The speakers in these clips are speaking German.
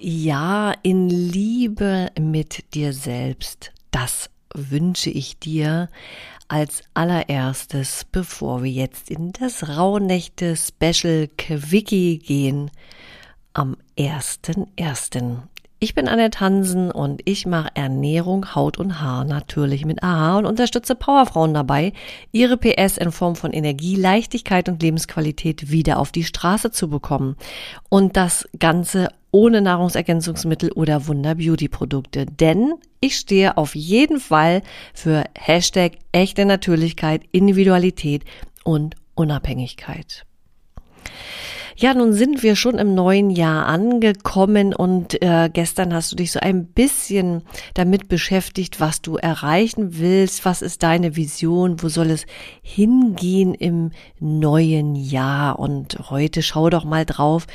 Jahr in Liebe mit dir selbst. Das wünsche ich dir als allererstes, bevor wir jetzt in das Rauhnächte Special Quickie gehen. Am 1.1. Ich bin Annette Hansen und ich mache Ernährung, Haut und Haar natürlich mit AHA und unterstütze Powerfrauen dabei, ihre PS in Form von Energie, Leichtigkeit und Lebensqualität wieder auf die Straße zu bekommen. Und das Ganze ohne Nahrungsergänzungsmittel oder Wunder-Beauty-Produkte. Denn ich stehe auf jeden Fall für Hashtag echte Natürlichkeit, Individualität und Unabhängigkeit. Ja, nun sind wir schon im neuen Jahr angekommen und äh, gestern hast du dich so ein bisschen damit beschäftigt, was du erreichen willst, was ist deine Vision, wo soll es hingehen im neuen Jahr und heute schau doch mal drauf,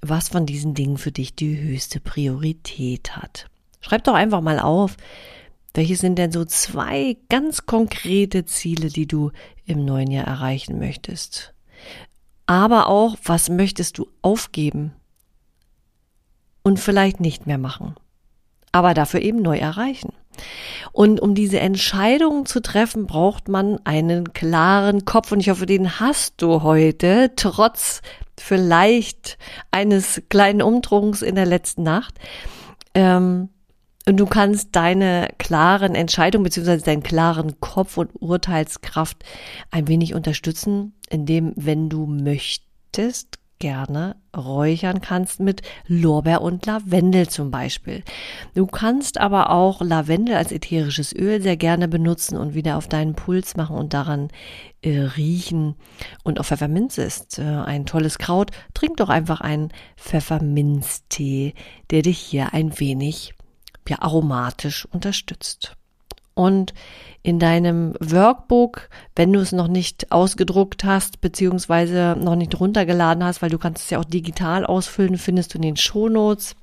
was von diesen Dingen für dich die höchste Priorität hat. Schreib doch einfach mal auf, welche sind denn so zwei ganz konkrete Ziele, die du im neuen Jahr erreichen möchtest? Aber auch, was möchtest du aufgeben und vielleicht nicht mehr machen, aber dafür eben neu erreichen. Und um diese Entscheidung zu treffen, braucht man einen klaren Kopf. Und ich hoffe, den hast du heute, trotz vielleicht eines kleinen Umdrucks in der letzten Nacht. Ähm, und du kannst deine klaren Entscheidungen beziehungsweise deinen klaren Kopf und Urteilskraft ein wenig unterstützen, indem, wenn du möchtest, gerne räuchern kannst mit Lorbeer und Lavendel zum Beispiel. Du kannst aber auch Lavendel als ätherisches Öl sehr gerne benutzen und wieder auf deinen Puls machen und daran äh, riechen. Und auch Pfefferminz ist äh, ein tolles Kraut. Trink doch einfach einen Pfefferminztee, der dich hier ein wenig ja aromatisch unterstützt. Und in deinem Workbook, wenn du es noch nicht ausgedruckt hast, beziehungsweise noch nicht runtergeladen hast, weil du kannst es ja auch digital ausfüllen, findest du in den Shownotes.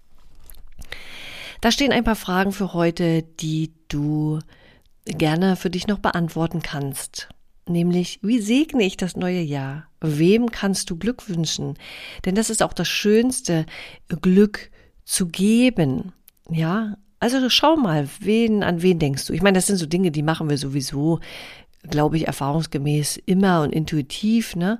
Da stehen ein paar Fragen für heute, die du gerne für dich noch beantworten kannst. Nämlich, wie segne ich das neue Jahr? Wem kannst du Glück wünschen? Denn das ist auch das Schönste, Glück zu geben. Ja, also schau mal, wen, an wen denkst du? Ich meine, das sind so Dinge, die machen wir sowieso, glaube ich, erfahrungsgemäß immer und intuitiv, ne?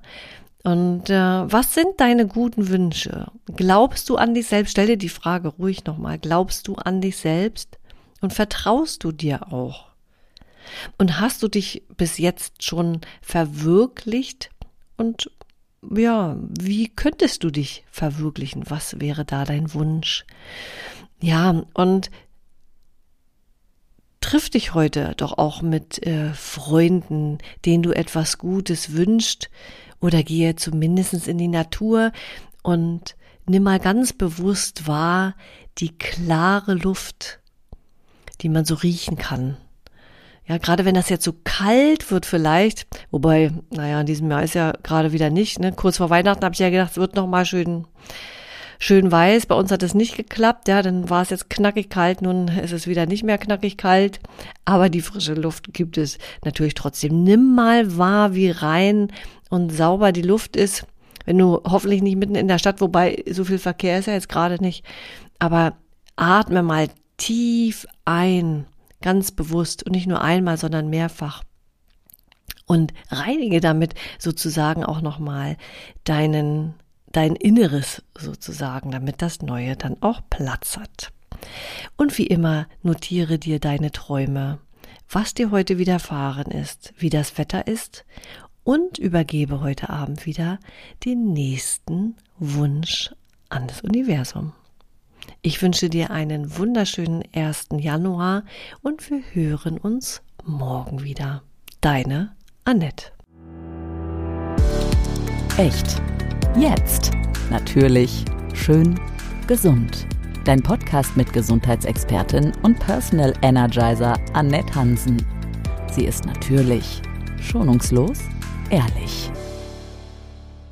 Und äh, was sind deine guten Wünsche? Glaubst du an dich selbst? Stell dir die Frage ruhig nochmal. Glaubst du an dich selbst? Und vertraust du dir auch? Und hast du dich bis jetzt schon verwirklicht? Und ja, wie könntest du dich verwirklichen? Was wäre da dein Wunsch? Ja, und triff dich heute doch auch mit äh, Freunden, denen du etwas Gutes wünschst, oder gehe zumindest in die Natur und nimm mal ganz bewusst wahr die klare Luft, die man so riechen kann. Ja, gerade wenn das jetzt so kalt wird vielleicht, wobei, naja, in diesem Jahr ist ja gerade wieder nicht, ne? Kurz vor Weihnachten habe ich ja gedacht, es wird noch mal schön schön weiß. Bei uns hat es nicht geklappt, ja, dann war es jetzt knackig kalt, nun ist es wieder nicht mehr knackig kalt, aber die frische Luft gibt es natürlich trotzdem. Nimm mal wahr, wie rein und sauber die Luft ist, wenn du hoffentlich nicht mitten in der Stadt, wobei so viel Verkehr ist ja jetzt gerade nicht, aber atme mal tief ein, ganz bewusst und nicht nur einmal, sondern mehrfach und reinige damit sozusagen auch nochmal deinen dein Inneres sozusagen, damit das Neue dann auch Platz hat. Und wie immer notiere dir deine Träume, was dir heute widerfahren ist, wie das Wetter ist und übergebe heute Abend wieder den nächsten Wunsch an das Universum. Ich wünsche dir einen wunderschönen 1. Januar und wir hören uns morgen wieder. Deine Annette. Echt Jetzt. Natürlich. Schön. Gesund. Dein Podcast mit Gesundheitsexpertin und Personal Energizer Annette Hansen. Sie ist natürlich, schonungslos, ehrlich.